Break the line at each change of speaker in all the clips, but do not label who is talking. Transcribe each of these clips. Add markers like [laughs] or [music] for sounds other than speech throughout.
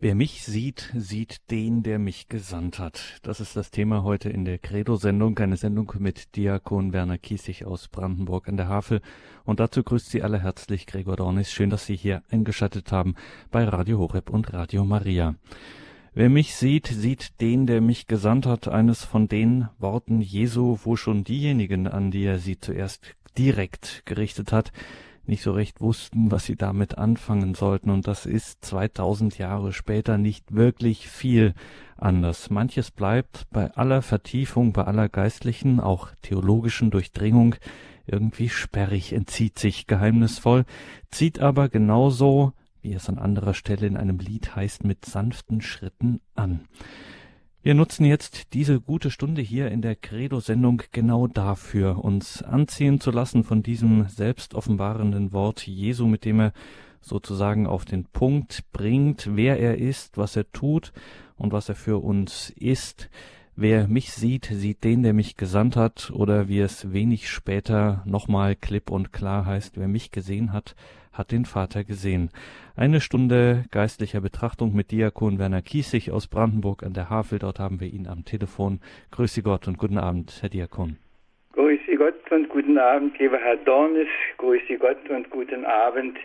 Wer mich sieht, sieht den, der mich gesandt hat. Das ist das Thema heute in der Credo-Sendung, eine Sendung mit Diakon Werner Kiesig aus Brandenburg an der Havel. Und dazu grüßt Sie alle herzlich Gregor Dornis. Schön, dass Sie hier eingeschaltet haben bei Radio Horeb und Radio Maria. Wer mich sieht, sieht den, der mich gesandt hat, eines von den Worten Jesu, wo schon diejenigen, an die er sie zuerst direkt gerichtet hat, nicht so recht wussten, was sie damit anfangen sollten. Und das ist 2000 Jahre später nicht wirklich viel anders. Manches bleibt bei aller Vertiefung, bei aller geistlichen, auch theologischen Durchdringung irgendwie sperrig, entzieht sich geheimnisvoll, zieht aber genauso, wie es an anderer Stelle in einem Lied heißt, mit sanften Schritten an. Wir nutzen jetzt diese gute Stunde hier in der Credo-Sendung genau dafür, uns anziehen zu lassen von diesem selbstoffenbarenden Wort Jesu, mit dem er sozusagen auf den Punkt bringt, wer er ist, was er tut und was er für uns ist. Wer mich sieht, sieht den, der mich gesandt hat, oder wie es wenig später nochmal klipp und klar heißt, wer mich gesehen hat, hat den Vater gesehen. Eine Stunde geistlicher Betrachtung mit Diakon Werner Kiesig aus Brandenburg an der Havel. Dort haben wir ihn am Telefon. Grüße Gott und guten Abend, Herr Diakon.
Grüße Gott und guten Abend, lieber Herr Dornis. Grüße Gott und guten Abend.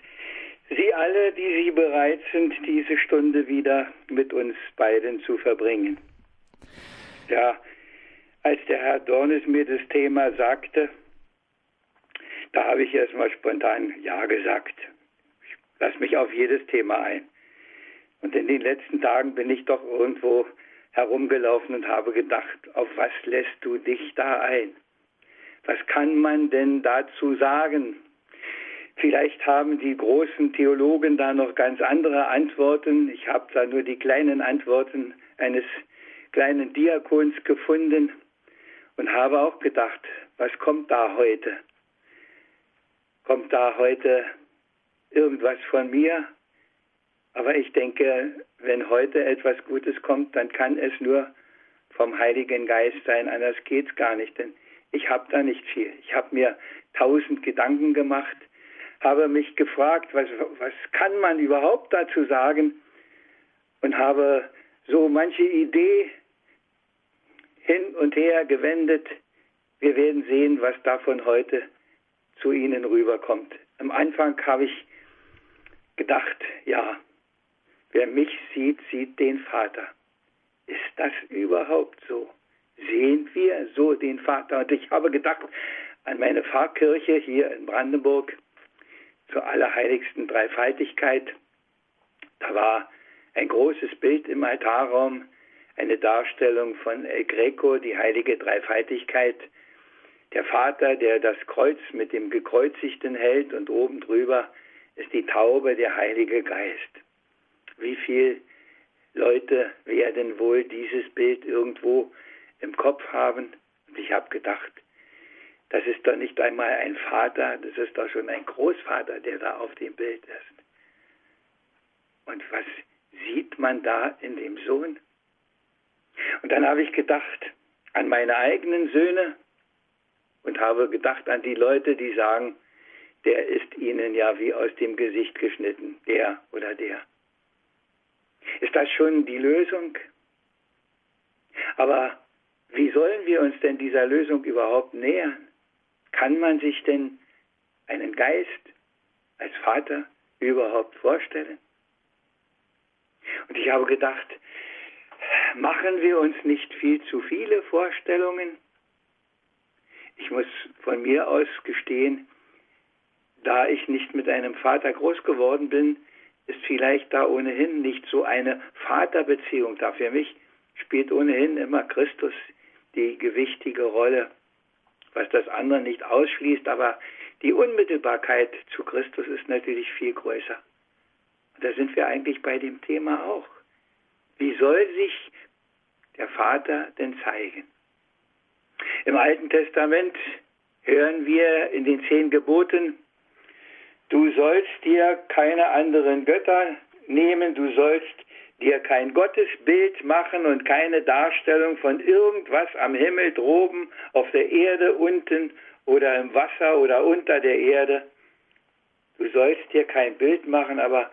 Sie alle, die Sie bereit sind, diese Stunde wieder mit uns beiden zu verbringen. Ja, als der Herr Dornis mir das Thema sagte, da habe ich erstmal spontan Ja gesagt. Ich lasse mich auf jedes Thema ein. Und in den letzten Tagen bin ich doch irgendwo herumgelaufen und habe gedacht, auf was lässt du dich da ein? Was kann man denn dazu sagen? Vielleicht haben die großen Theologen da noch ganz andere Antworten. Ich habe da nur die kleinen Antworten eines kleinen Diakons gefunden und habe auch gedacht, was kommt da heute? Kommt da heute irgendwas von mir. Aber ich denke, wenn heute etwas Gutes kommt, dann kann es nur vom Heiligen Geist sein, anders geht's gar nicht. Denn ich habe da nicht viel. Ich habe mir tausend Gedanken gemacht, habe mich gefragt, was, was kann man überhaupt dazu sagen und habe so manche Idee hin und her gewendet. Wir werden sehen, was davon heute zu ihnen rüberkommt. Am Anfang habe ich gedacht, ja, wer mich sieht, sieht den Vater. Ist das überhaupt so? Sehen wir so den Vater? Und ich habe gedacht an meine Pfarrkirche hier in Brandenburg zur allerheiligsten Dreifaltigkeit. Da war ein großes Bild im Altarraum, eine Darstellung von El Greco, die heilige Dreifaltigkeit der Vater, der das Kreuz mit dem Gekreuzigten hält und oben drüber ist die Taube, der Heilige Geist. Wie viele Leute werden wohl dieses Bild irgendwo im Kopf haben? Und ich habe gedacht, das ist doch nicht einmal ein Vater, das ist doch schon ein Großvater, der da auf dem Bild ist. Und was sieht man da in dem Sohn? Und dann habe ich gedacht an meine eigenen Söhne, und habe gedacht an die Leute, die sagen, der ist ihnen ja wie aus dem Gesicht geschnitten, der oder der. Ist das schon die Lösung? Aber wie sollen wir uns denn dieser Lösung überhaupt nähern? Kann man sich denn einen Geist als Vater überhaupt vorstellen? Und ich habe gedacht, machen wir uns nicht viel zu viele Vorstellungen? Ich muss von mir aus gestehen, da ich nicht mit einem Vater groß geworden bin, ist vielleicht da ohnehin nicht so eine Vaterbeziehung da. Für mich spielt ohnehin immer Christus die gewichtige Rolle, was das andere nicht ausschließt, aber die Unmittelbarkeit zu Christus ist natürlich viel größer. Da sind wir eigentlich bei dem Thema auch. Wie soll sich der Vater denn zeigen? Im Alten Testament hören wir in den zehn Geboten, du sollst dir keine anderen Götter nehmen, du sollst dir kein Gottesbild machen und keine Darstellung von irgendwas am Himmel droben, auf der Erde unten oder im Wasser oder unter der Erde. Du sollst dir kein Bild machen, aber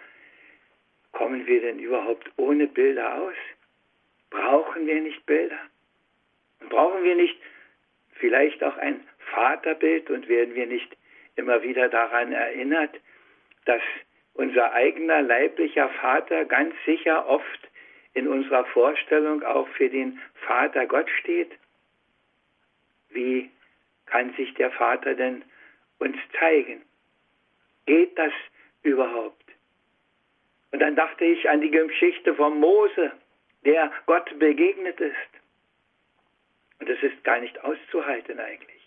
kommen wir denn überhaupt ohne Bilder aus? Brauchen wir nicht Bilder? Brauchen wir nicht vielleicht auch ein Vaterbild und werden wir nicht immer wieder daran erinnert, dass unser eigener leiblicher Vater ganz sicher oft in unserer Vorstellung auch für den Vater Gott steht? Wie kann sich der Vater denn uns zeigen? Geht das überhaupt? Und dann dachte ich an die Geschichte von Mose, der Gott begegnet ist. Und das ist gar nicht auszuhalten eigentlich.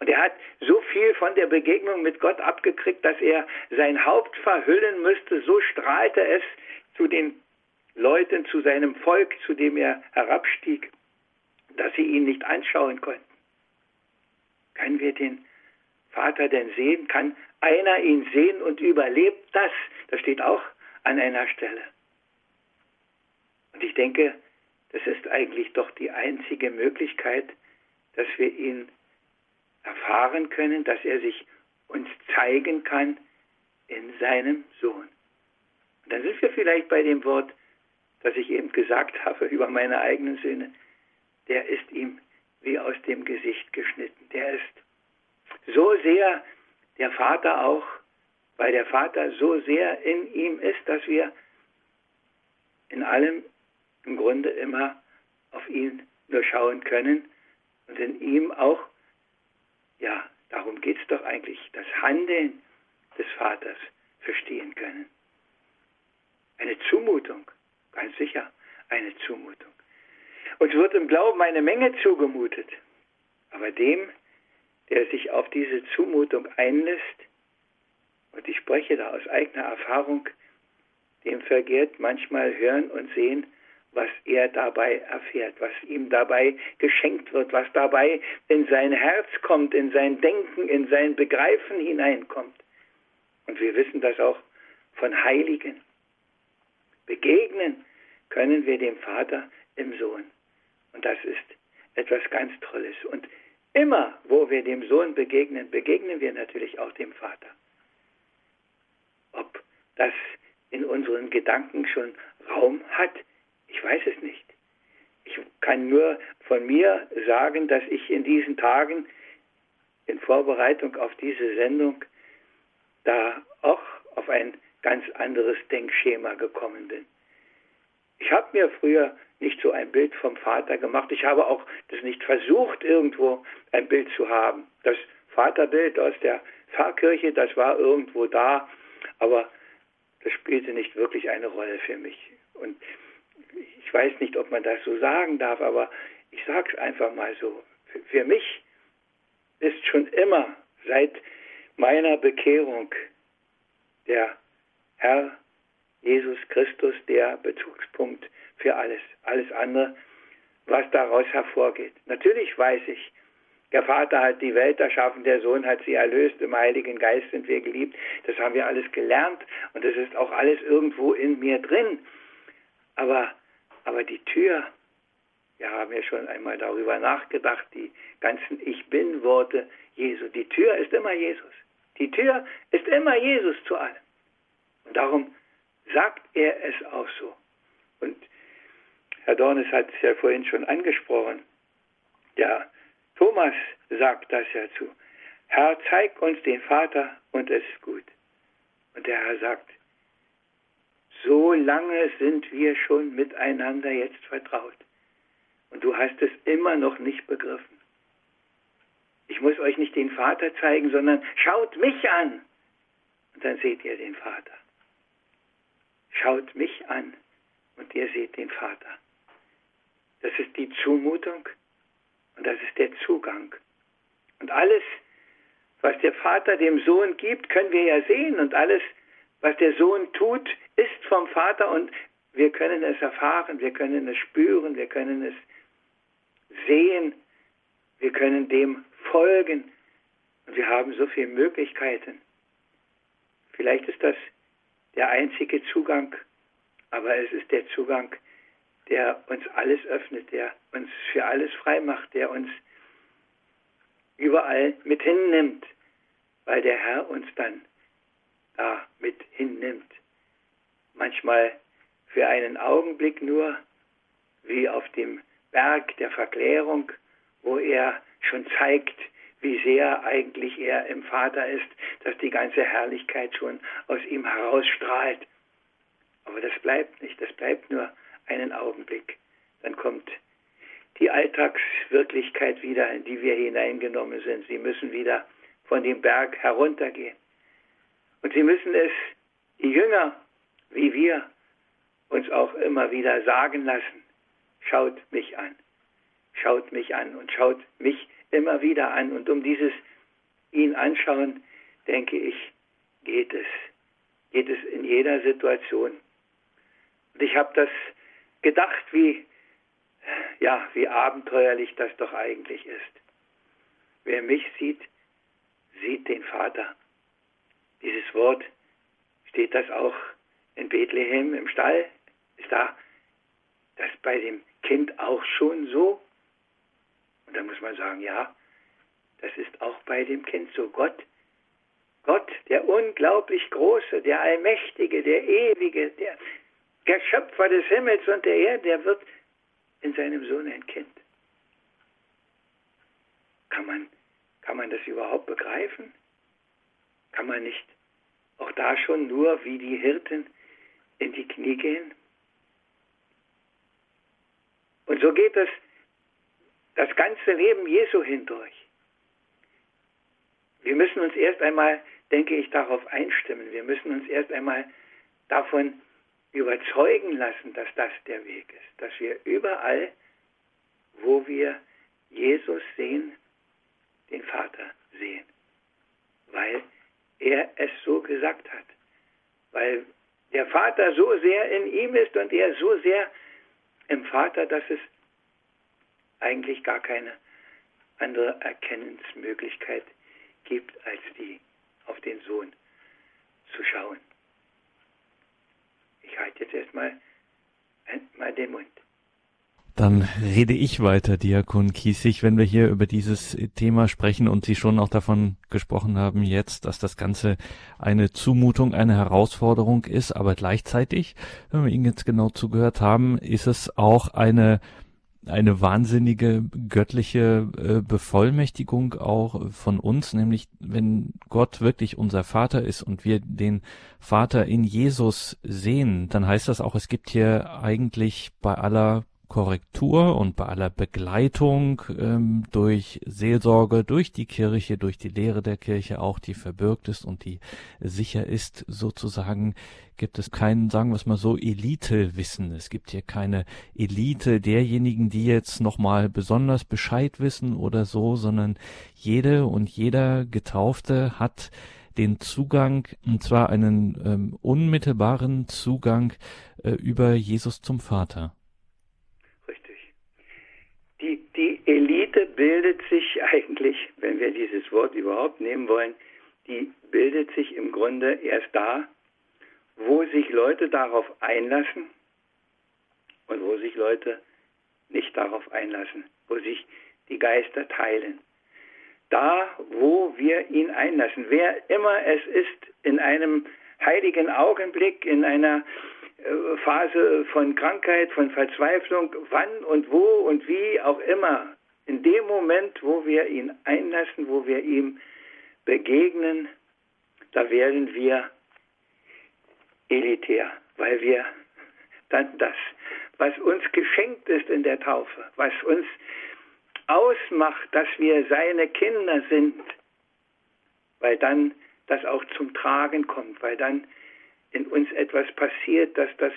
Und er hat so viel von der Begegnung mit Gott abgekriegt, dass er sein Haupt verhüllen müsste. So strahlte es zu den Leuten, zu seinem Volk, zu dem er herabstieg, dass sie ihn nicht anschauen konnten. Können wir den Vater denn sehen? Kann einer ihn sehen und überlebt das? Das steht auch an einer Stelle. Und ich denke, das ist eigentlich doch die einzige Möglichkeit, dass wir ihn erfahren können, dass er sich uns zeigen kann in seinem Sohn. Und dann sind wir vielleicht bei dem Wort, das ich eben gesagt habe über meine eigenen Söhne. Der ist ihm wie aus dem Gesicht geschnitten. Der ist so sehr der Vater auch, weil der Vater so sehr in ihm ist, dass wir in allem im Grunde immer auf ihn nur schauen können und in ihm auch ja, darum geht es doch eigentlich, das Handeln des Vaters verstehen können. Eine Zumutung, ganz sicher eine Zumutung. Uns wird im Glauben eine Menge zugemutet, aber dem, der sich auf diese Zumutung einlässt, und ich spreche da aus eigener Erfahrung, dem vergeht manchmal Hören und Sehen was er dabei erfährt, was ihm dabei geschenkt wird, was dabei in sein Herz kommt, in sein Denken, in sein Begreifen hineinkommt. Und wir wissen das auch von Heiligen. Begegnen können wir dem Vater im Sohn. Und das ist etwas ganz Tolles. Und immer, wo wir dem Sohn begegnen, begegnen wir natürlich auch dem Vater. Ob das in unseren Gedanken schon Raum hat, ich weiß es nicht. Ich kann nur von mir sagen, dass ich in diesen Tagen in Vorbereitung auf diese Sendung da auch auf ein ganz anderes Denkschema gekommen bin. Ich habe mir früher nicht so ein Bild vom Vater gemacht. Ich habe auch das nicht versucht, irgendwo ein Bild zu haben. Das Vaterbild aus der Pfarrkirche, das war irgendwo da, aber das spielte nicht wirklich eine Rolle für mich. Und ich weiß nicht, ob man das so sagen darf, aber ich sage es einfach mal so. Für mich ist schon immer seit meiner Bekehrung der Herr Jesus Christus der Bezugspunkt für alles, alles andere, was daraus hervorgeht. Natürlich weiß ich, der Vater hat die Welt erschaffen, der Sohn hat sie erlöst, im Heiligen Geist sind wir geliebt. Das haben wir alles gelernt und das ist auch alles irgendwo in mir drin. Aber aber die Tür, wir haben ja schon einmal darüber nachgedacht, die ganzen Ich bin-Worte Jesu. Die Tür ist immer Jesus. Die Tür ist immer Jesus zu allem. Und darum sagt er es auch so. Und Herr Dornes hat es ja vorhin schon angesprochen. Der Thomas sagt das ja zu. Herr, zeig uns den Vater und es ist gut. Und der Herr sagt, so lange sind wir schon miteinander jetzt vertraut. Und du hast es immer noch nicht begriffen. Ich muss euch nicht den Vater zeigen, sondern schaut mich an. Und dann seht ihr den Vater. Schaut mich an und ihr seht den Vater. Das ist die Zumutung und das ist der Zugang. Und alles, was der Vater dem Sohn gibt, können wir ja sehen. Und alles, was der Sohn tut, ist vom Vater und wir können es erfahren, wir können es spüren, wir können es sehen, wir können dem folgen und wir haben so viele Möglichkeiten. Vielleicht ist das der einzige Zugang, aber es ist der Zugang, der uns alles öffnet, der uns für alles frei macht, der uns überall mit hinnimmt, weil der Herr uns dann da mit hinnimmt manchmal für einen Augenblick nur, wie auf dem Berg der Verklärung, wo er schon zeigt, wie sehr eigentlich er im Vater ist, dass die ganze Herrlichkeit schon aus ihm herausstrahlt. Aber das bleibt nicht, das bleibt nur einen Augenblick. Dann kommt die Alltagswirklichkeit wieder, in die wir hineingenommen sind. Sie müssen wieder von dem Berg heruntergehen. Und sie müssen es, die Jünger, wie wir, uns auch immer wieder sagen lassen. Schaut mich an, schaut mich an und schaut mich immer wieder an. Und um dieses ihn anschauen, denke ich, geht es. Geht es in jeder Situation. Und ich habe das gedacht, wie, ja, wie abenteuerlich das doch eigentlich ist. Wer mich sieht, sieht den Vater. Dieses Wort, steht das auch in Bethlehem im Stall? Ist da das bei dem Kind auch schon so? Und da muss man sagen, ja, das ist auch bei dem Kind so. Gott, Gott, der unglaublich Große, der Allmächtige, der Ewige, der, der Schöpfer des Himmels und der Erde, der wird in seinem Sohn ein Kind. Kann man, kann man das überhaupt begreifen? Kann man nicht auch da schon nur wie die Hirten in die Knie gehen? Und so geht es das ganze Leben Jesu hindurch. Wir müssen uns erst einmal, denke ich, darauf einstimmen. Wir müssen uns erst einmal davon überzeugen lassen, dass das der Weg ist. Dass wir überall, wo wir Jesus sehen, den Vater sehen. Weil er es so gesagt hat. Weil der Vater so sehr in ihm ist und er so sehr im Vater, dass es eigentlich gar keine andere Erkennensmöglichkeit gibt, als die auf den Sohn zu schauen. Ich halte jetzt erstmal mal den Mund.
Dann rede ich weiter, Diakon Kiesig, wenn wir hier über dieses Thema sprechen und Sie schon auch davon gesprochen haben jetzt, dass das Ganze eine Zumutung, eine Herausforderung ist, aber gleichzeitig, wenn wir Ihnen jetzt genau zugehört haben, ist es auch eine eine wahnsinnige göttliche äh, Bevollmächtigung auch von uns, nämlich wenn Gott wirklich unser Vater ist und wir den Vater in Jesus sehen, dann heißt das auch, es gibt hier eigentlich bei aller Korrektur und bei aller Begleitung ähm, durch Seelsorge, durch die Kirche, durch die Lehre der Kirche auch, die verbürgt ist und die sicher ist, sozusagen, gibt es kein, sagen wir es mal so, Elitewissen. Es gibt hier keine Elite derjenigen, die jetzt nochmal besonders Bescheid wissen oder so, sondern jede und jeder Getaufte hat den Zugang, und zwar einen ähm, unmittelbaren Zugang äh, über Jesus zum Vater.
Die, die Elite bildet sich [laughs] eigentlich, wenn wir dieses Wort überhaupt nehmen wollen, die bildet sich im Grunde erst da, wo sich Leute darauf einlassen und wo sich Leute nicht darauf einlassen, wo sich die Geister teilen. Da, wo wir ihn einlassen, wer immer es ist, in einem heiligen Augenblick, in einer äh, Phase von Krankheit, von Verzweiflung, wann und wo und wie auch immer, in dem Moment, wo wir ihn einlassen, wo wir ihm begegnen, da werden wir elitär, weil wir dann das, was uns geschenkt ist in der Taufe, was uns ausmacht, dass wir seine Kinder sind, weil dann das auch zum Tragen kommt, weil dann in uns etwas passiert, dass das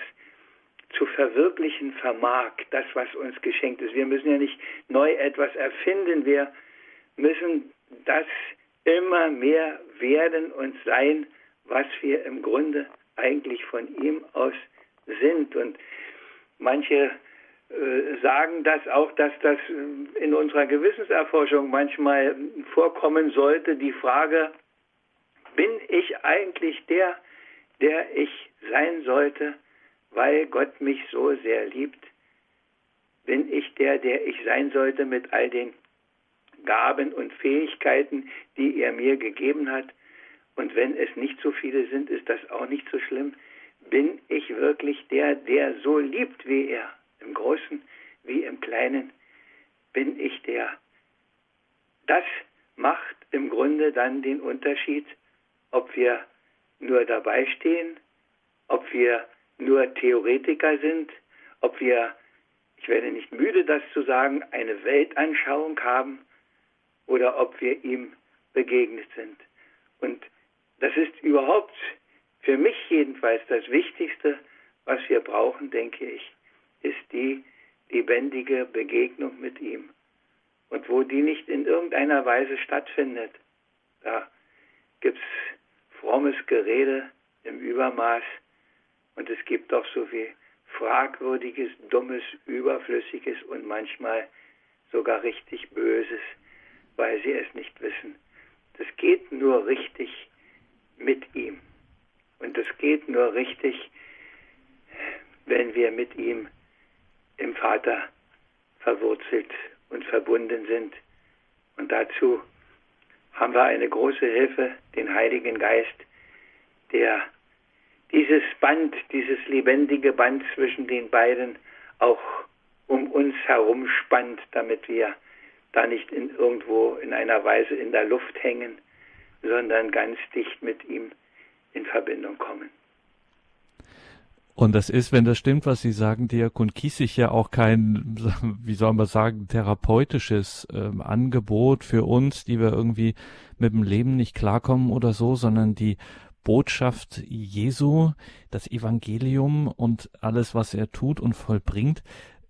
zu verwirklichen vermag, das, was uns geschenkt ist. Wir müssen ja nicht neu etwas erfinden, wir müssen das immer mehr werden und sein, was wir im Grunde eigentlich von ihm aus sind. Und manche äh, sagen das auch, dass das in unserer Gewissenserforschung manchmal vorkommen sollte, die Frage, bin ich eigentlich der, der ich sein sollte, weil Gott mich so sehr liebt? Bin ich der, der ich sein sollte mit all den Gaben und Fähigkeiten, die er mir gegeben hat? Und wenn es nicht so viele sind, ist das auch nicht so schlimm. bin ich wirklich der, der so liebt wie er, im Großen wie im Kleinen, bin ich der. Das macht im Grunde dann den Unterschied, ob wir nur dabei stehen, ob wir nur Theoretiker sind, ob wir, ich werde nicht müde, das zu sagen, eine Weltanschauung haben oder ob wir ihm begegnet sind. Und das ist überhaupt für mich jedenfalls das Wichtigste, was wir brauchen, denke ich, ist die lebendige Begegnung mit ihm. Und wo die nicht in irgendeiner Weise stattfindet, da gibt es frommes Gerede im Übermaß und es gibt auch so viel Fragwürdiges, Dummes, Überflüssiges und manchmal sogar richtig Böses, weil sie es nicht wissen. Das geht nur richtig mit ihm. Und das geht nur richtig, wenn wir mit ihm im Vater verwurzelt und verbunden sind. Und dazu haben wir eine große Hilfe, den Heiligen Geist, der dieses Band, dieses lebendige Band zwischen den beiden auch um uns herum spannt, damit wir da nicht in irgendwo in einer Weise in der Luft hängen, sondern ganz dicht mit ihm in Verbindung kommen.
Und das ist, wenn das stimmt, was Sie sagen, Diakon Kiesig, ja auch kein, [laughs] wie soll man sagen, therapeutisches ähm, Angebot für uns, die wir irgendwie mit dem Leben nicht klarkommen oder so, sondern die Botschaft Jesu, das Evangelium und alles, was er tut und vollbringt,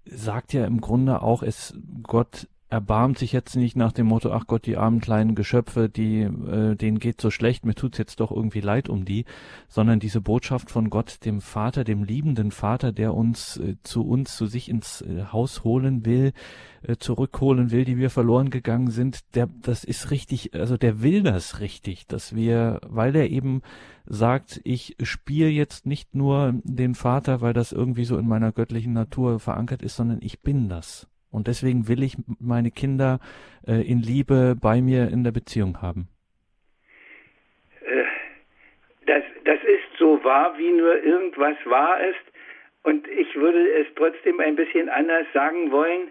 sagt ja im Grunde auch, es Gott erbarmt sich jetzt nicht nach dem Motto, ach Gott, die armen kleinen Geschöpfe, die, äh, denen geht so schlecht, mir tut's jetzt doch irgendwie leid um die, sondern diese Botschaft von Gott, dem Vater, dem liebenden Vater, der uns äh, zu uns, zu sich ins äh, Haus holen will, äh, zurückholen will, die wir verloren gegangen sind, der, das ist richtig, also der will das richtig, dass wir, weil er eben sagt, ich spiele jetzt nicht nur den Vater, weil das irgendwie so in meiner göttlichen Natur verankert ist, sondern ich bin das. Und deswegen will ich meine Kinder äh, in Liebe bei mir in der Beziehung haben.
Äh, das, das ist so wahr, wie nur irgendwas wahr ist. Und ich würde es trotzdem ein bisschen anders sagen wollen.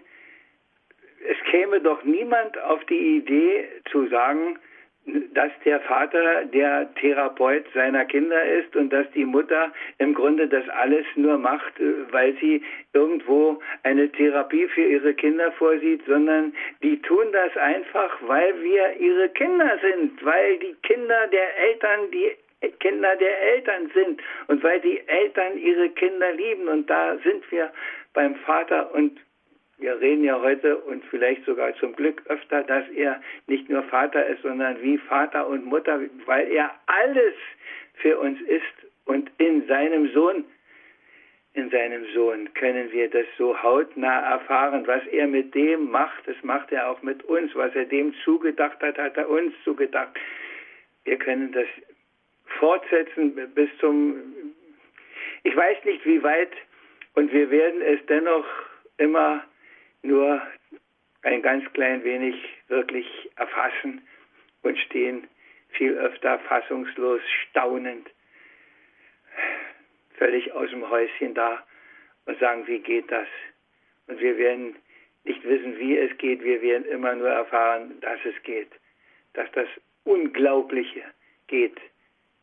Es käme doch niemand auf die Idee zu sagen, dass der Vater der Therapeut seiner Kinder ist und dass die Mutter im Grunde das alles nur macht, äh, weil sie irgendwo eine Therapie für ihre Kinder vorsieht, sondern die tun das einfach, weil wir ihre Kinder sind, weil die Kinder der Eltern die Kinder der Eltern sind und weil die Eltern ihre Kinder lieben. Und da sind wir beim Vater und wir reden ja heute und vielleicht sogar zum Glück öfter, dass er nicht nur Vater ist, sondern wie Vater und Mutter, weil er alles für uns ist und in seinem Sohn, in seinem Sohn können wir das so hautnah erfahren. Was er mit dem macht, das macht er auch mit uns. Was er dem zugedacht hat, hat er uns zugedacht. Wir können das fortsetzen bis zum, ich weiß nicht wie weit, und wir werden es dennoch immer nur ein ganz klein wenig wirklich erfassen und stehen viel öfter fassungslos, staunend, völlig aus dem Häuschen da und sagen, wie geht das? Und wir werden nicht wissen, wie es geht, wir werden immer nur erfahren, dass es geht, dass das Unglaubliche geht,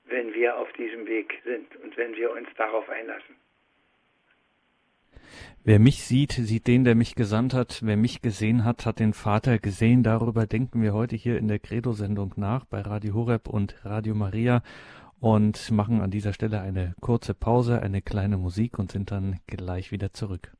wenn wir auf diesem Weg sind und wenn wir uns darauf einlassen.
Wer mich sieht, sieht den, der mich gesandt hat. Wer mich gesehen hat, hat den Vater gesehen. Darüber denken wir heute hier in der Credo-Sendung nach bei Radio Horeb und Radio Maria und machen an dieser Stelle eine kurze Pause, eine kleine Musik und sind dann gleich wieder zurück.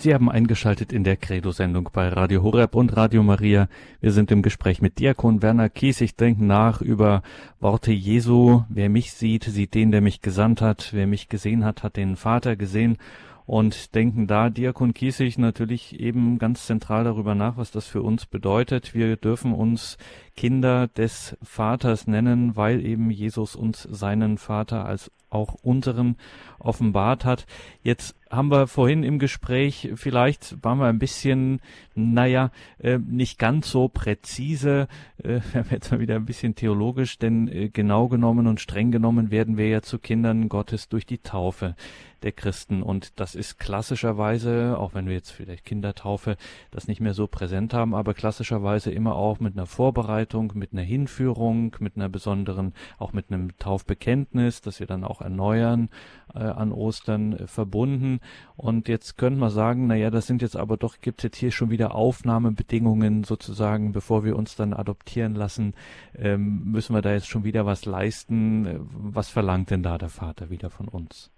Sie haben eingeschaltet in der Credo-Sendung bei Radio Horeb und Radio Maria. Wir sind im Gespräch mit Diakon Werner Kiesig, denken nach über Worte Jesu. Wer mich sieht, sieht den, der mich gesandt hat. Wer mich gesehen hat, hat den Vater gesehen. Und denken da Diakon Kiesig natürlich eben ganz zentral darüber nach, was das für uns bedeutet. Wir dürfen uns Kinder des Vaters nennen, weil eben Jesus uns seinen Vater als auch unseren offenbart hat. Jetzt haben wir vorhin im Gespräch, vielleicht waren wir ein bisschen, naja, äh, nicht ganz so präzise, äh, [laughs] jetzt mal wieder ein bisschen theologisch, denn äh, genau genommen und streng genommen werden wir ja zu Kindern Gottes durch die Taufe der Christen. Und das ist klassischerweise, auch wenn wir jetzt vielleicht Kindertaufe das nicht mehr so präsent haben, aber klassischerweise immer auch mit einer Vorbereitung, mit einer Hinführung, mit einer besonderen, auch mit einem Taufbekenntnis, das wir dann auch erneuern äh, an Ostern äh, verbunden. Und jetzt könnte man sagen, na ja, das sind jetzt aber doch, gibt es jetzt hier schon wieder Aufnahmebedingungen sozusagen, bevor wir uns dann adoptieren lassen, ähm, müssen wir da jetzt schon wieder was leisten. Was verlangt denn da der Vater wieder von uns?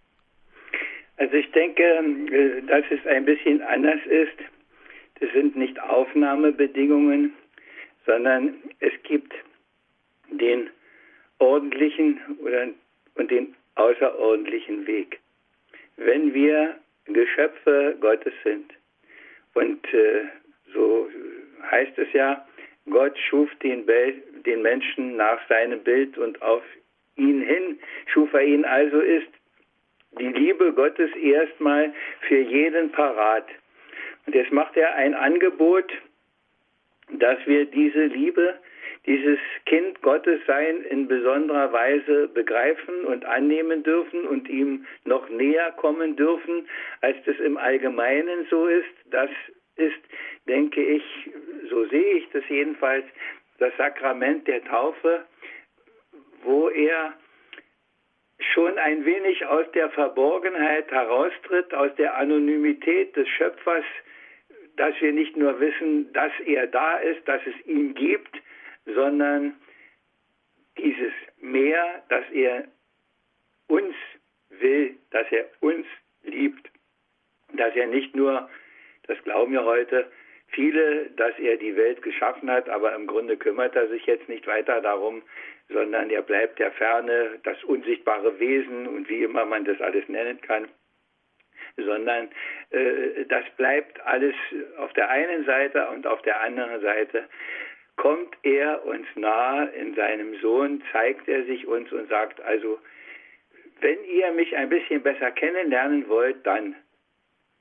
Also ich denke, äh, dass es ein bisschen anders ist. Das sind nicht Aufnahmebedingungen, sondern es gibt den ordentlichen oder, und den außerordentlichen Weg. Wenn wir Geschöpfe Gottes sind, und äh, so heißt es ja, Gott schuf den, den Menschen nach seinem Bild und auf ihn hin schuf er ihn, also ist die Liebe Gottes erstmal für jeden parat. Und jetzt macht er ein Angebot, dass wir diese Liebe, dieses Kind Gottes sein in besonderer Weise begreifen und annehmen dürfen und ihm noch näher kommen dürfen, als das im Allgemeinen so ist. Das ist, denke ich, so sehe ich das jedenfalls, das Sakrament der Taufe, wo er schon ein wenig aus der Verborgenheit heraustritt, aus der Anonymität des Schöpfers, dass wir nicht nur wissen, dass er da ist, dass es ihn gibt, sondern dieses Mehr, dass er uns will, dass er uns liebt, dass er nicht nur, das glauben wir heute, viele, dass er die Welt geschaffen hat, aber im Grunde kümmert er sich jetzt nicht weiter darum, sondern er bleibt der Ferne, das unsichtbare Wesen und wie immer man das alles nennen kann, sondern äh, das bleibt alles auf der einen Seite und auf der anderen Seite kommt er uns nahe in seinem Sohn, zeigt er sich uns und sagt also, wenn ihr mich ein bisschen besser kennenlernen wollt, dann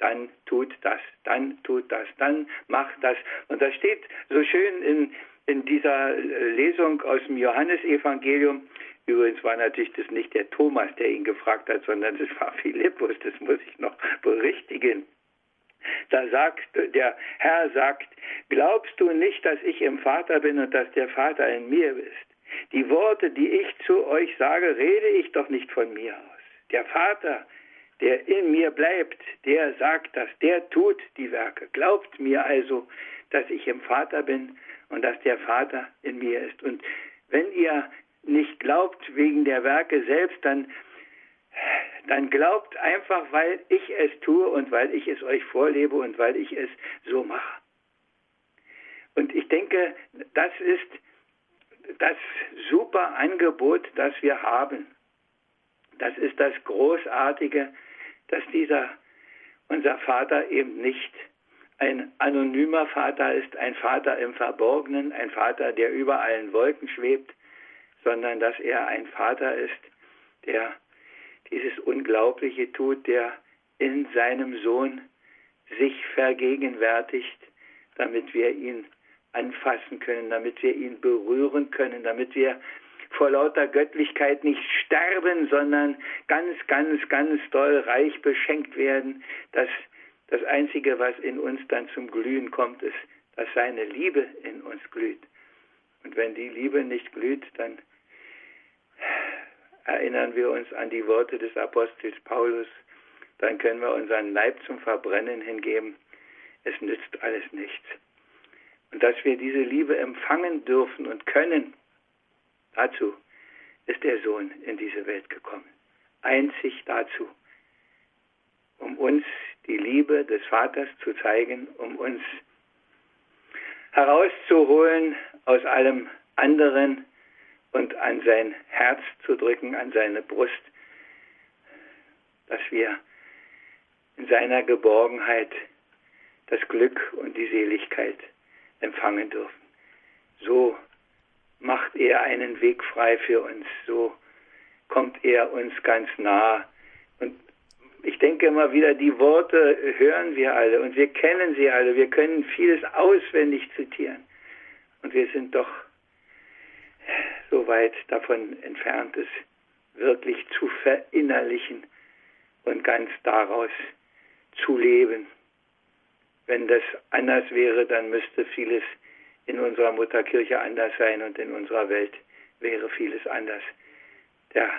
dann tut das, dann tut das, dann macht das. Und das steht so schön in, in dieser äh, Lesung aus dem Johannesevangelium, übrigens war natürlich das nicht der Thomas, der ihn gefragt hat, sondern das war Philippus, das muss ich noch berichtigen. Da sagt, der Herr sagt, glaubst du nicht, dass ich im Vater bin und dass der Vater in mir ist? Die Worte, die ich zu euch sage, rede ich doch nicht von mir aus. Der Vater, der in mir bleibt, der sagt das, der tut die Werke. Glaubt mir also, dass ich im Vater bin und dass der Vater in mir ist. Und wenn ihr nicht glaubt wegen der Werke selbst, dann, dann glaubt einfach, weil ich es tue und weil ich es euch vorlebe und weil ich es so mache. Und ich denke, das ist das super Angebot, das wir haben. Das ist das Großartige, dass dieser, unser Vater eben nicht ein anonymer Vater ist, ein Vater im Verborgenen, ein Vater, der über allen Wolken schwebt, sondern dass er ein Vater ist, der dieses Unglaubliche tut, der in seinem Sohn sich vergegenwärtigt, damit wir ihn anfassen können, damit wir ihn berühren können, damit wir vor lauter Göttlichkeit nicht sterben, sondern ganz, ganz, ganz doll reich beschenkt werden, dass das Einzige, was in uns dann zum Glühen kommt, ist, dass seine Liebe in uns glüht. Und wenn die Liebe nicht glüht, dann erinnern wir uns an die Worte des Apostels Paulus, dann können wir unseren Leib zum Verbrennen hingeben. Es nützt alles nichts. Und dass wir diese Liebe empfangen dürfen und können, dazu ist der Sohn in diese Welt gekommen. Einzig dazu, um uns die Liebe des Vaters zu zeigen, um uns herauszuholen aus allem anderen und an sein Herz zu drücken, an seine Brust, dass wir in seiner Geborgenheit das Glück und die Seligkeit empfangen dürfen. So macht er einen Weg frei für uns, so kommt er uns ganz nah und ich denke immer wieder, die Worte hören wir alle und wir kennen sie alle. Wir können vieles auswendig zitieren. Und wir sind doch so weit davon entfernt, es wirklich zu verinnerlichen und ganz daraus zu leben. Wenn das anders wäre, dann müsste vieles in unserer Mutterkirche anders sein und in unserer Welt wäre vieles anders. Der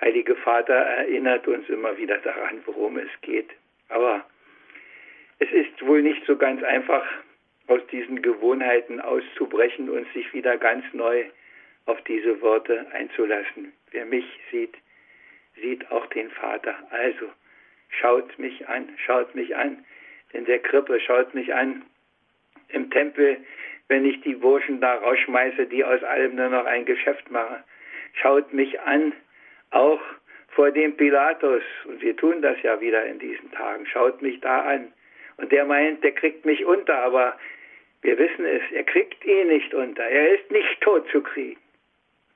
Heilige Vater erinnert uns immer wieder daran, worum es geht. Aber es ist wohl nicht so ganz einfach, aus diesen Gewohnheiten auszubrechen und sich wieder ganz neu auf diese Worte einzulassen. Wer mich sieht, sieht auch den Vater. Also schaut mich an, schaut mich an. In der Krippe schaut mich an. Im Tempel, wenn ich die Burschen da rausschmeiße, die aus allem nur noch ein Geschäft machen. Schaut mich an, auch vor dem Pilatus. Und wir tun das ja wieder in diesen Tagen. Schaut mich da an. Und der meint, der kriegt mich unter, aber wir wissen es, er kriegt ihn nicht unter. Er ist nicht tot zu kriegen,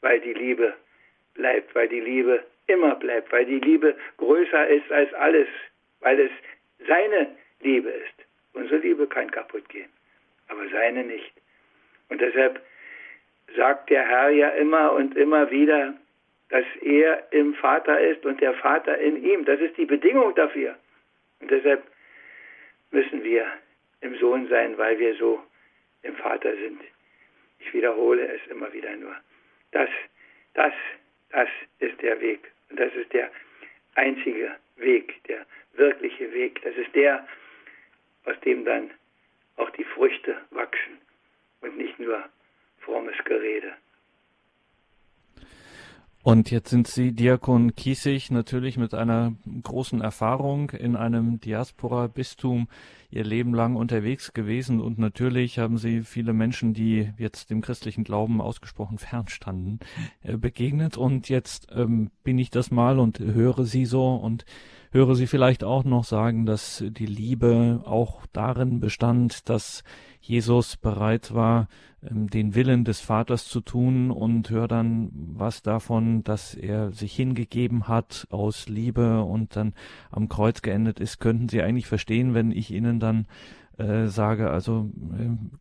weil die Liebe bleibt, weil die Liebe immer bleibt, weil die Liebe größer ist als alles, weil es seine Liebe ist. Unsere Liebe kann kaputt gehen, aber seine nicht. Und deshalb sagt der Herr ja immer und immer wieder, dass er im Vater ist und der Vater in ihm. Das ist die Bedingung dafür. Und deshalb müssen wir im Sohn sein, weil wir so im Vater sind. Ich wiederhole es immer wieder nur. Das, das, das ist der Weg. Und das ist der einzige Weg, der wirkliche Weg. Das ist der, aus dem dann auch die Früchte wachsen und nicht nur frommes Gerede.
Und jetzt sind Sie Diakon Kiesig natürlich mit einer großen Erfahrung in einem Diaspora-Bistum Ihr Leben lang unterwegs gewesen. Und natürlich haben Sie viele Menschen, die jetzt dem christlichen Glauben ausgesprochen fernstanden, äh, begegnet. Und jetzt ähm, bin ich das mal und höre Sie so und höre Sie vielleicht auch noch sagen, dass die Liebe auch darin bestand, dass Jesus bereit war, ähm, den Willen des Vaters zu tun und höre dann was davon, dass er sich hingegeben hat aus Liebe und dann am Kreuz geendet ist, könnten Sie eigentlich verstehen, wenn ich Ihnen dann äh, sage, also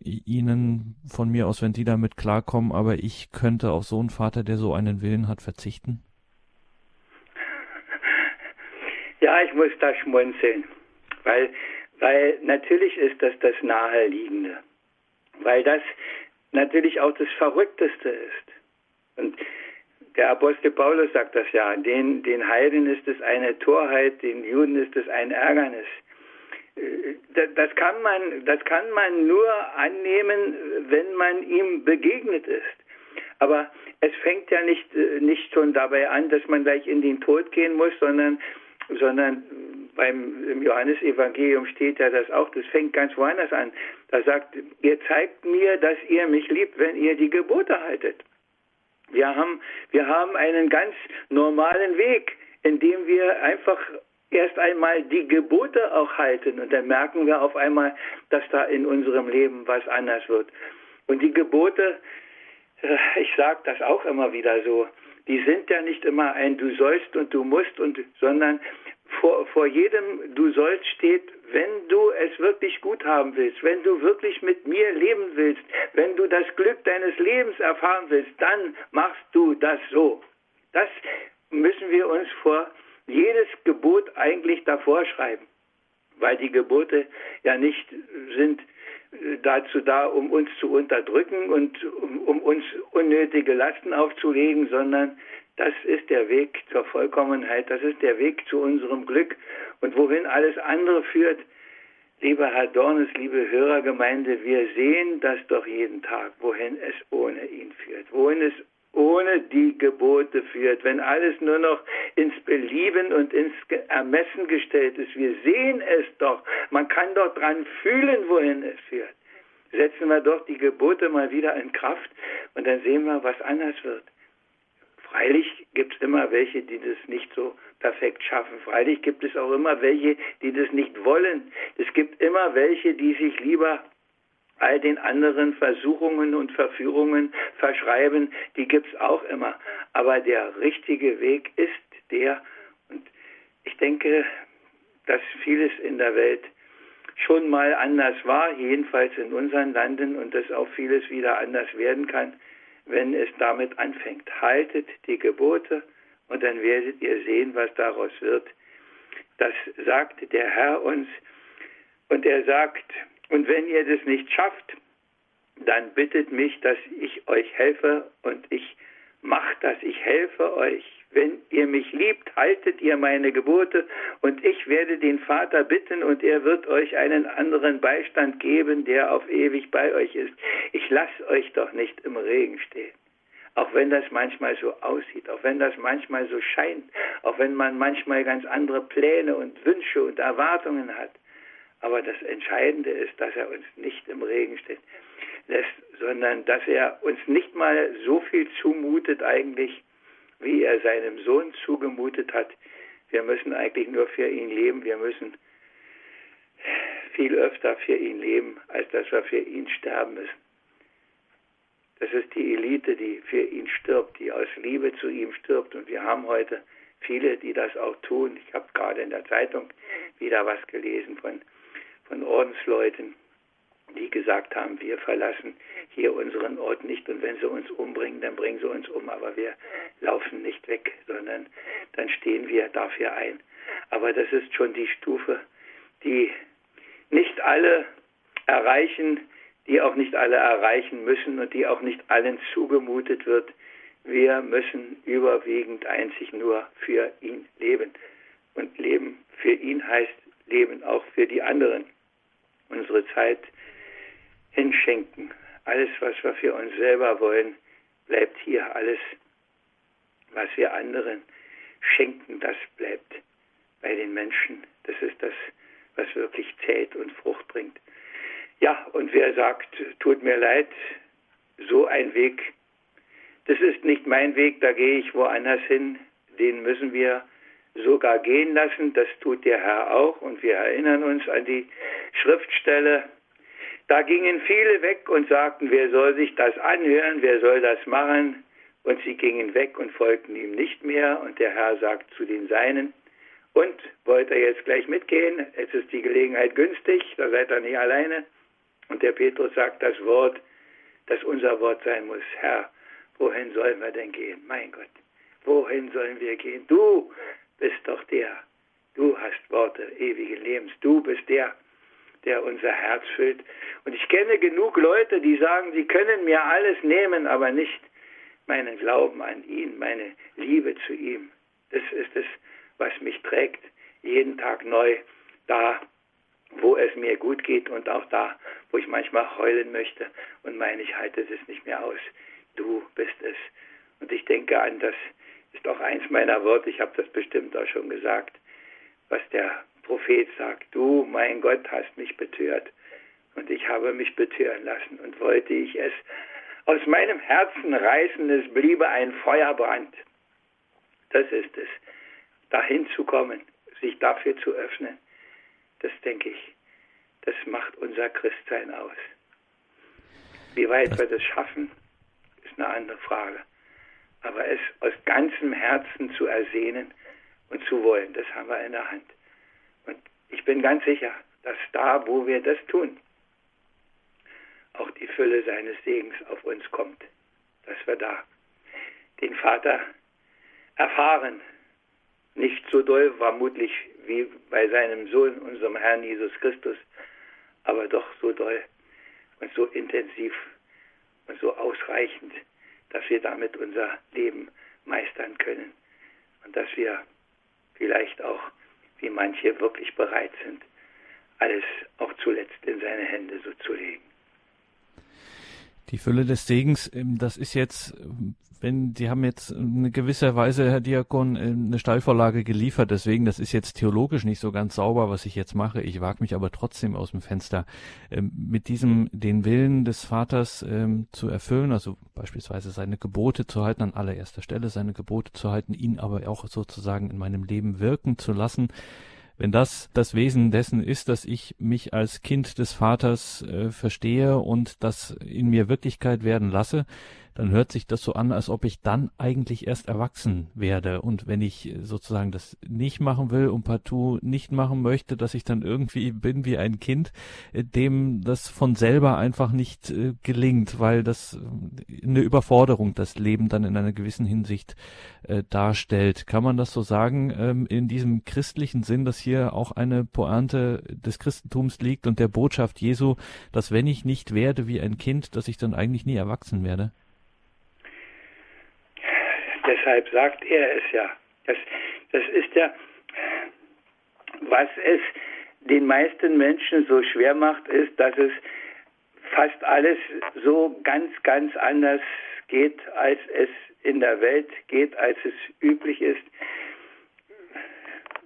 äh, Ihnen von mir aus, wenn Sie damit klarkommen, aber ich könnte auf so einen Vater, der so einen Willen hat, verzichten?
Ja, ich muss da schmunzeln, weil, weil natürlich ist das das Naheliegende, weil das natürlich auch das Verrückteste ist. Und der Apostel Paulus sagt das ja, den, den Heiden ist es eine Torheit, den Juden ist es ein Ärgernis. Äh, das kann man, das kann man nur annehmen, wenn man ihm begegnet ist. Aber es fängt ja nicht, äh, nicht schon dabei an, dass man gleich in den Tod gehen muss, sondern, sondern beim im Johannesevangelium steht ja das auch, das fängt ganz woanders an. Da sagt, ihr zeigt mir, dass ihr mich liebt, wenn ihr die Gebote haltet. Wir haben, wir haben einen ganz normalen Weg, in dem wir einfach erst einmal die Gebote auch halten und dann merken wir auf einmal, dass da in unserem Leben was anders wird. Und die Gebote, äh, ich sage das auch immer wieder so, die sind ja nicht immer ein du sollst und du musst und sondern vor, vor jedem Du sollst steht, wenn du es wirklich gut haben willst, wenn du wirklich mit mir leben willst, wenn du das Glück deines Lebens erfahren willst, dann machst du das so. Das müssen wir uns vor jedes Gebot eigentlich davor schreiben, weil die Gebote ja nicht sind äh, dazu da, um uns zu unterdrücken und um, um uns unnötige Lasten aufzulegen, sondern das ist der Weg zur Vollkommenheit, das ist der Weg zu unserem Glück. Und wohin alles andere führt, lieber Herr Dornes, liebe Hörergemeinde, wir sehen das doch jeden Tag, wohin es ohne ihn führt, wohin es ohne die Gebote führt, wenn alles nur noch ins Belieben und ins Ermessen gestellt ist. Wir sehen es doch, man kann doch dran fühlen, wohin es führt. Setzen wir doch die Gebote mal wieder in Kraft und dann sehen wir, was anders wird. Freilich gibt es immer welche, die das nicht so perfekt schaffen. Freilich gibt es auch immer welche, die das nicht wollen. Es gibt immer welche, die sich lieber all den anderen Versuchungen und Verführungen verschreiben. Die gibt es auch immer. Aber der richtige Weg ist der, und ich denke, dass vieles in der Welt schon mal anders war, jedenfalls in unseren Landen, und dass auch vieles wieder anders werden kann, wenn es damit anfängt. Haltet die Gebote und dann werdet ihr sehen, was daraus wird. Das sagt der Herr uns. Und er sagt, und wenn ihr das nicht schafft, dann bittet mich, dass ich euch helfe und ich mache das, ich helfe euch. Wenn ihr mich liebt, haltet ihr meine Gebote und ich werde den Vater bitten und er wird euch einen anderen Beistand geben, der auf ewig bei euch ist. Ich lasse euch doch nicht im Regen stehen. Auch wenn das manchmal so aussieht, auch wenn das manchmal so scheint, auch wenn man manchmal ganz andere Pläne und Wünsche und Erwartungen hat. Aber das Entscheidende ist, dass er uns nicht im Regen steht, lässt, sondern dass er uns nicht mal so viel zumutet eigentlich, wie er seinem Sohn zugemutet hat. Wir müssen eigentlich nur für ihn leben. Wir müssen viel öfter für ihn leben, als dass wir für ihn sterben müssen. Das ist die Elite, die für ihn stirbt, die aus Liebe zu ihm stirbt. Und wir haben heute viele, die das auch tun. Ich habe gerade in der Zeitung wieder was gelesen von, von Ordensleuten, die gesagt haben, wir verlassen hier unseren Ort nicht und wenn sie uns umbringen, dann bringen sie uns um, aber wir laufen nicht weg, sondern dann stehen wir dafür ein. Aber das ist schon die Stufe, die nicht alle erreichen, die auch nicht alle erreichen müssen und die auch nicht allen zugemutet wird. Wir müssen überwiegend einzig nur für ihn leben. Und Leben für ihn heißt Leben auch für die anderen. Unsere Zeit hinschenken. Alles, was wir für uns selber wollen, bleibt hier. Alles, was wir anderen schenken, das bleibt bei den Menschen. Das ist das, was wirklich zählt und Frucht bringt. Ja, und wer sagt, tut mir leid, so ein Weg, das ist nicht mein Weg, da gehe ich woanders hin, den müssen wir sogar gehen lassen, das tut der Herr auch und wir erinnern uns an die Schriftstelle da gingen viele weg und sagten, wer soll sich das anhören, wer soll das machen? Und sie gingen weg und folgten ihm nicht mehr. Und der Herr sagt zu den Seinen, und wollt ihr jetzt gleich mitgehen? Es ist die Gelegenheit günstig, da seid ihr nicht alleine. Und der Petrus sagt das Wort, das unser Wort sein muss. Herr, wohin sollen wir denn gehen? Mein Gott, wohin sollen wir gehen? Du bist doch der. Du hast Worte ewigen Lebens. Du bist der, der unser Herz füllt. Und ich kenne genug Leute, die sagen, sie können mir alles nehmen, aber nicht meinen Glauben an ihn, meine Liebe zu ihm. Das ist es, was mich trägt, jeden Tag neu, da, wo es mir gut geht und auch da, wo ich manchmal heulen möchte und meine, ich halte es nicht mehr aus. Du bist es. Und ich denke an, das ist auch eins meiner Worte, ich habe das bestimmt auch schon gesagt, was der Prophet sagt, du, mein Gott, hast mich betört. Und ich habe mich betören lassen. Und wollte ich es aus meinem Herzen reißen, es bliebe ein Feuerbrand. Das ist es. Dahin zu kommen, sich dafür zu öffnen, das denke ich, das macht unser Christsein aus. Wie weit wir das schaffen, ist eine andere Frage. Aber es aus ganzem Herzen zu ersehnen und zu wollen, das haben wir in der Hand. Ich bin ganz sicher, dass da, wo wir das tun, auch die Fülle seines Segens auf uns kommt, dass wir da den Vater erfahren. Nicht so doll vermutlich wie bei seinem Sohn, unserem Herrn Jesus Christus, aber doch so doll und so intensiv und so ausreichend, dass wir damit unser Leben meistern können und dass wir vielleicht auch wie manche wirklich bereit sind, alles auch zuletzt in seine Hände so zu legen.
Die Fülle des Segens, ähm, das ist jetzt, wenn Sie haben jetzt eine gewisse Weise, Herr Diakon, ähm, eine Steilvorlage geliefert, deswegen, das ist jetzt theologisch nicht so ganz sauber, was ich jetzt mache. Ich wage mich aber trotzdem aus dem Fenster, ähm, mit diesem den Willen des Vaters zu erfüllen, also beispielsweise seine Gebote zu halten, an allererster Stelle seine Gebote zu halten, ihn aber auch sozusagen in meinem Leben wirken zu lassen. Wenn das das Wesen dessen ist, dass ich mich als Kind des Vaters äh, verstehe und das in mir Wirklichkeit werden lasse, dann hört sich das so an, als ob ich dann eigentlich erst erwachsen werde. Und wenn ich sozusagen das nicht machen will und partout nicht machen möchte, dass ich dann irgendwie bin wie ein Kind, äh, dem das von selber einfach nicht äh, gelingt, weil das äh, eine Überforderung das Leben dann in einer gewissen Hinsicht äh, darstellt. Kann man das so sagen, ähm, in diesem christlichen Sinn, dass hier auch eine Pointe des Christentums liegt und der Botschaft Jesu, dass wenn ich nicht werde wie ein Kind, dass ich dann eigentlich nie erwachsen werde?
Deshalb sagt er es ja. Das, das ist ja, was es den meisten Menschen so schwer macht, ist, dass es fast alles so ganz, ganz anders geht, als es in der Welt geht, als es üblich ist.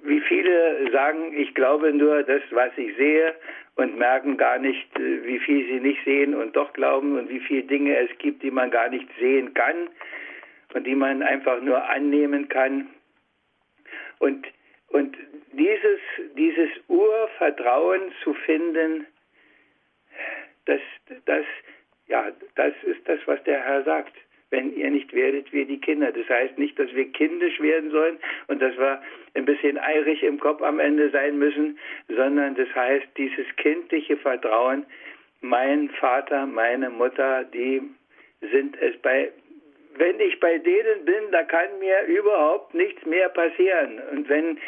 Wie viele sagen, ich glaube nur das, was ich sehe und merken gar nicht, wie viel sie nicht sehen und doch glauben und wie viele Dinge es gibt, die man gar nicht sehen kann und die man einfach nur annehmen kann. Und, und dieses, dieses Urvertrauen zu finden, das, das, ja, das ist das, was der Herr sagt. Wenn ihr nicht werdet wie die Kinder. Das heißt nicht, dass wir kindisch werden sollen und dass wir ein bisschen eirig im Kopf am Ende sein müssen, sondern das heißt, dieses kindliche Vertrauen, mein Vater, meine Mutter, die sind es bei, wenn ich bei denen bin, da kann mir überhaupt nichts mehr passieren. Und wenn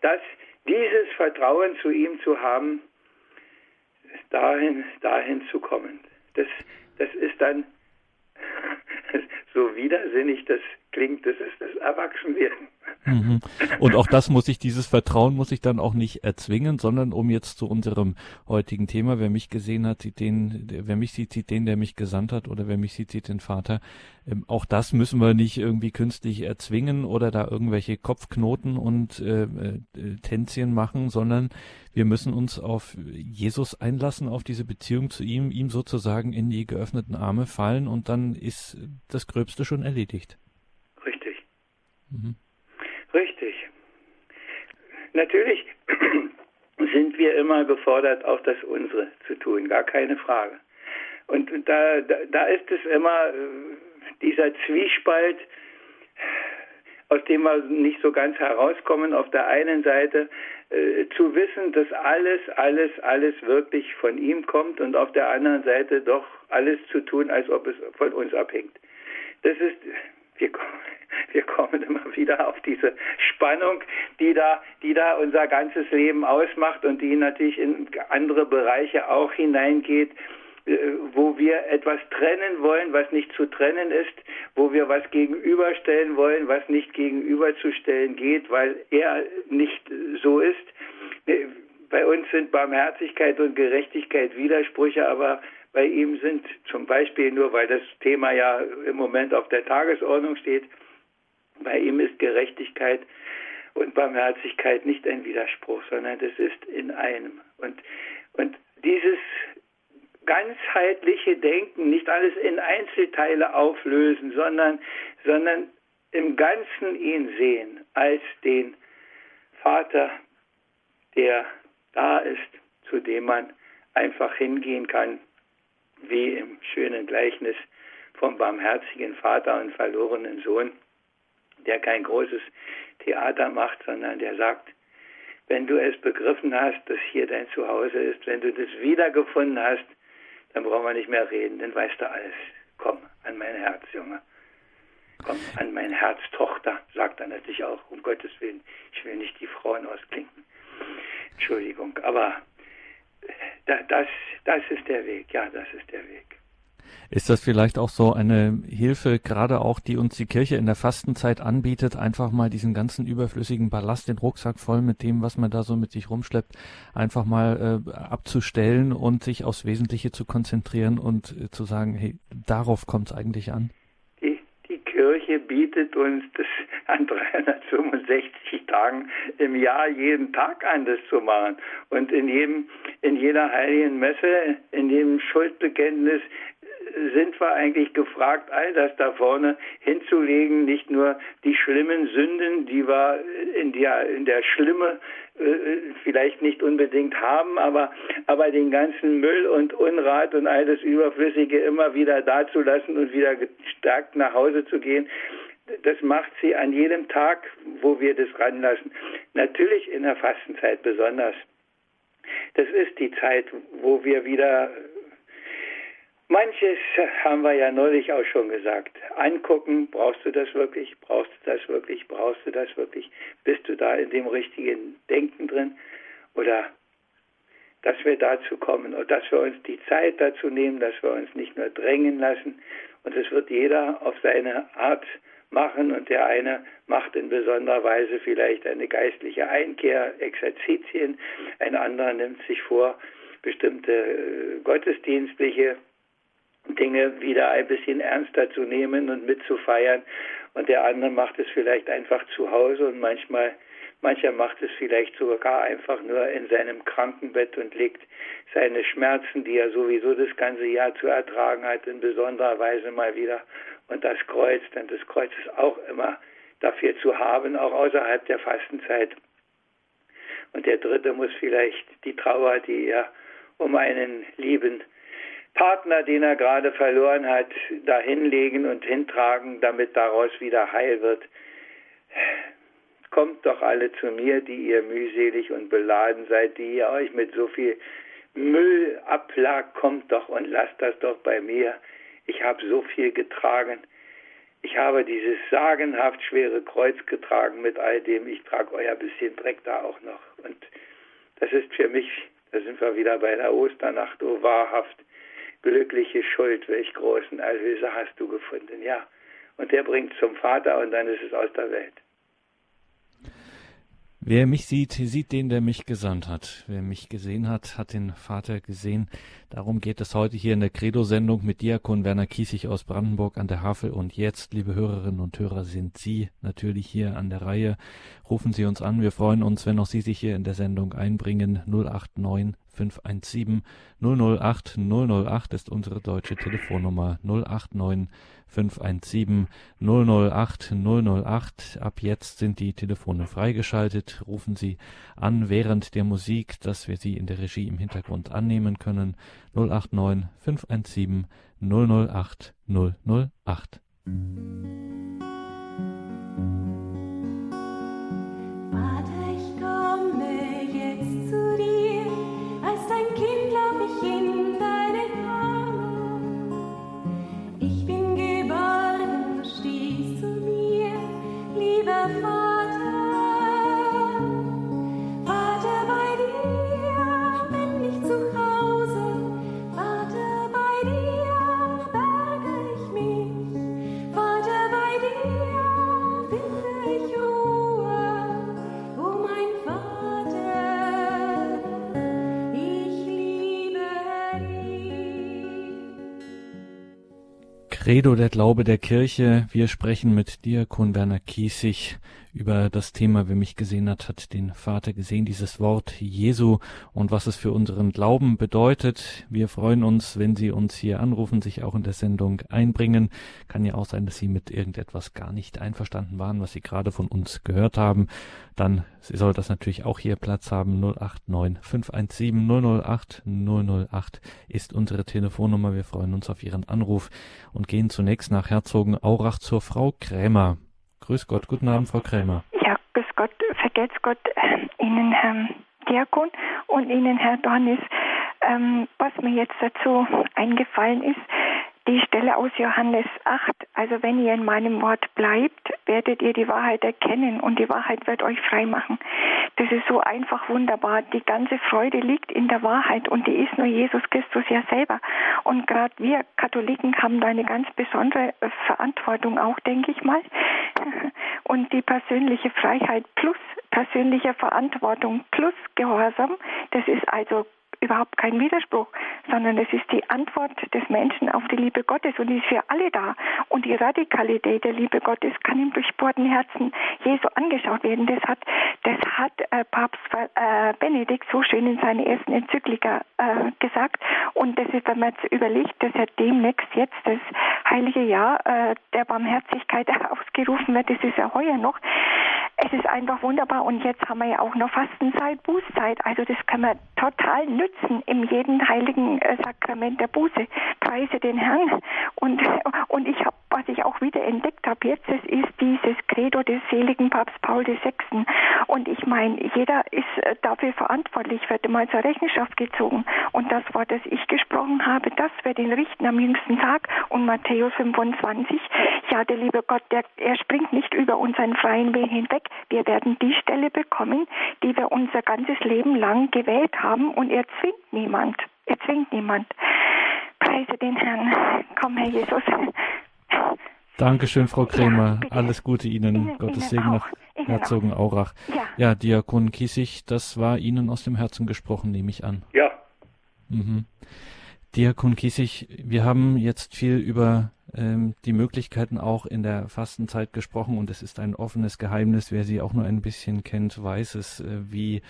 das, dieses Vertrauen zu ihm zu haben, dahin, dahin zu kommen. Das, das ist dann [laughs] so widersinnig das klingt, das ist das Erwachsenwerden.
Mhm. Und auch das muss ich, dieses Vertrauen muss ich dann auch nicht erzwingen, sondern um jetzt zu unserem heutigen Thema, wer mich gesehen hat, sieht den, wer mich sieht, sieht den, der mich gesandt hat, oder wer mich sieht, sieht den Vater. Ähm, auch das müssen wir nicht irgendwie künstlich erzwingen oder da irgendwelche Kopfknoten und äh, äh, Tänzchen machen, sondern wir müssen uns auf Jesus einlassen, auf diese Beziehung zu ihm, ihm sozusagen in die geöffneten Arme fallen und dann ist das Gröbste schon erledigt.
Richtig. Mhm. Richtig. Natürlich [clears throat] sind wir immer gefordert, auch das unsere zu tun, gar keine Frage. Und da, da, da ist es immer äh, dieser Zwiespalt, aus dem wir nicht so ganz herauskommen, auf der einen Seite äh, zu wissen, dass alles, alles, alles wirklich von ihm kommt und auf der anderen Seite doch alles zu tun, als ob es von uns abhängt. Das ist, wir, [laughs] wir kommen immer wieder auf diese Spannung, die da, die da unser ganzes Leben ausmacht und die natürlich in andere Bereiche auch hineingeht äh, wo wir etwas trennen wollen, was nicht zu trennen ist, wo wir was gegenüberstellen wollen, was nicht gegenüberzustellen geht, weil er nicht so ist. Äh, bei uns sind Barmherzigkeit und Gerechtigkeit Widersprüche, aber bei ihm sind zum Beispiel, nur weil das Thema ja im Moment auf der Tagesordnung steht, bei ihm ist Gerechtigkeit und Barmherzigkeit nicht ein Widerspruch, sondern das ist in einem. Und, und dieses ganzheitliche Denken, nicht alles in Einzelteile auflösen, sondern, sondern im Ganzen ihn sehen als den Vater, der da ist, zu dem man einfach hingehen kann wie im schönen Gleichnis vom barmherzigen Vater und verlorenen Sohn, der kein großes Theater macht, sondern der sagt, wenn du es begriffen hast, dass hier dein Zuhause ist, wenn du das wiedergefunden hast, dann brauchen wir nicht mehr reden, dann weißt du alles. Komm an mein Herz, Junge. Komm an mein Herz, Tochter, sagt er natürlich auch, um Gottes Willen. Ich will nicht die Frauen ausklinken. Entschuldigung, aber das, das ist der Weg, ja, das ist der Weg.
Ist das vielleicht auch so eine Hilfe, gerade auch, die uns die Kirche in der Fastenzeit anbietet, einfach mal diesen ganzen überflüssigen Ballast, den Rucksack voll mit dem, was man da so mit sich rumschleppt, einfach mal äh, abzustellen und sich aufs Wesentliche zu konzentrieren und äh, zu sagen, hey, darauf kommt es eigentlich an?
Die, die Kirche bietet uns das [laughs] an 365 Tagen im Jahr jeden Tag an, das zu machen. Und in jedem, in jeder heiligen Messe, in jedem Schuldbekenntnis sind wir eigentlich gefragt, all das da vorne hinzulegen, nicht nur die schlimmen Sünden, die wir in der, in der Schlimme äh, vielleicht nicht unbedingt haben, aber, aber den ganzen Müll und Unrat und all das Überflüssige immer wieder dazulassen und wieder gestärkt nach Hause zu gehen, das macht sie an jedem Tag, wo wir das ranlassen. Natürlich in der Fastenzeit besonders. Das ist die Zeit, wo wir wieder Manches haben wir ja neulich auch schon gesagt. Angucken, brauchst du das wirklich? Brauchst du das wirklich? Brauchst du das wirklich? Bist du da in dem richtigen Denken drin? Oder dass wir dazu kommen und dass wir uns die Zeit dazu nehmen, dass wir uns nicht nur drängen lassen. Und es wird jeder auf seine Art machen und der eine macht in besonderer Weise vielleicht eine geistliche Einkehr, Exerzitien, ein anderer nimmt sich vor, bestimmte äh, gottesdienstliche Dinge wieder ein bisschen ernster zu nehmen und mitzufeiern. Und der andere macht es vielleicht einfach zu Hause und manchmal, mancher macht es vielleicht sogar einfach nur in seinem Krankenbett und legt seine Schmerzen, die er sowieso das ganze Jahr zu ertragen hat, in besonderer Weise mal wieder und das Kreuz, denn das Kreuz ist auch immer dafür zu haben, auch außerhalb der Fastenzeit. Und der dritte muss vielleicht die Trauer, die er um einen lieben Partner, den er gerade verloren hat, dahinlegen und hintragen, damit daraus wieder heil wird. Kommt doch alle zu mir, die ihr mühselig und beladen seid, die ihr euch mit so viel Müll abplagt, kommt doch und lasst das doch bei mir. Ich habe so viel getragen. Ich habe dieses sagenhaft schwere Kreuz getragen mit all dem. Ich trage euer bisschen Dreck da auch noch. Und das ist für mich, da sind wir wieder bei der Osternacht, oh wahrhaft, glückliche Schuld, welch großen Erlöser hast du gefunden, ja. Und der bringt zum Vater und dann ist es aus der Welt.
Wer mich sieht, sieht den, der mich gesandt hat. Wer mich gesehen hat, hat den Vater gesehen. Darum geht es heute hier in der Credo-Sendung mit Diakon Werner Kiesig aus Brandenburg an der Havel. Und jetzt, liebe Hörerinnen und Hörer, sind Sie natürlich hier an der Reihe. Rufen Sie uns an. Wir freuen uns, wenn auch Sie sich hier in der Sendung einbringen. 089 517 008 008 ist unsere deutsche Telefonnummer 089 517 008 008. Ab jetzt sind die Telefone freigeschaltet. Rufen Sie an während der Musik, dass wir Sie in der Regie im Hintergrund annehmen können. 089 517 008 008. Credo, der Glaube der Kirche. Wir sprechen mit Diakon Werner Kiesig über das Thema, wer mich gesehen hat, hat den Vater gesehen, dieses Wort Jesu und was es für unseren Glauben bedeutet. Wir freuen uns, wenn Sie uns hier anrufen, sich auch in der Sendung einbringen. Kann ja auch sein, dass Sie mit irgendetwas gar nicht einverstanden waren, was Sie gerade von uns gehört haben. Dann soll das natürlich auch hier Platz haben. 089 517 008 008 ist unsere Telefonnummer. Wir freuen uns auf Ihren Anruf und gehen zunächst nach Herzogenaurach zur Frau Krämer. Grüß Gott, guten Abend, Frau Krämer.
Ja, grüß Gott, vergelt's Gott äh, Ihnen, Herr Diakon und Ihnen, Herr Dornis. Ähm, was mir jetzt dazu eingefallen ist, die Stelle aus Johannes 8, also wenn ihr in meinem Wort bleibt, werdet ihr die Wahrheit erkennen und die Wahrheit wird euch frei machen. Das ist so einfach wunderbar. Die ganze Freude liegt in der Wahrheit und die ist nur Jesus Christus ja selber. Und gerade wir Katholiken haben da eine ganz besondere Verantwortung auch, denke ich mal. [laughs] Und die persönliche Freiheit plus persönliche Verantwortung plus Gehorsam, das ist also überhaupt kein Widerspruch, sondern es ist die Antwort des Menschen auf die Liebe Gottes und die ist für alle da. Und die Radikalität der Liebe Gottes kann im durchbohrten Herzen Jesu angeschaut werden. Das hat, das hat äh, Papst äh, Benedikt so schön in seiner ersten Enzyklika äh, gesagt. Und das ist, wenn man jetzt überlegt, dass er demnächst jetzt das heilige Jahr äh, der Barmherzigkeit [laughs] ausgerufen wird, das ist ja heuer noch. Es ist einfach wunderbar und jetzt haben wir ja auch noch Fastenzeit, Bußzeit. Also das können wir total nützen in jedem heiligen äh, Sakrament der Buße. Preise den Herrn. Und, und ich habe, was ich auch wieder entdeckt habe jetzt, das ist dieses Credo des seligen Papst Paul VI. Und ich meine, jeder ist äh, dafür verantwortlich, wird immer zur Rechenschaft gezogen. Und das Wort, das ich gesprochen habe, das wird ihn richten am jüngsten Tag. Und Matthäus 25, ja, der liebe Gott, der, er springt nicht über unseren freien Weg hinweg. Wir werden die Stelle bekommen, die wir unser ganzes Leben lang gewählt haben. Und er zwingt niemand. Er zwingt niemand. Preise den Herrn. Komm, Herr Jesus.
Dankeschön, Frau Krämer. Ja, Alles Gute Ihnen. Ihnen Gottes Segen nach Herzogenaurach. Ja. ja, Diakon Kiesig, das war Ihnen aus dem Herzen gesprochen, nehme ich an.
Ja.
Mhm. Diakon Kiesig, wir haben jetzt viel über ähm, die Möglichkeiten auch in der Fastenzeit gesprochen und es ist ein offenes Geheimnis. Wer sie auch nur ein bisschen kennt, weiß es, äh, wie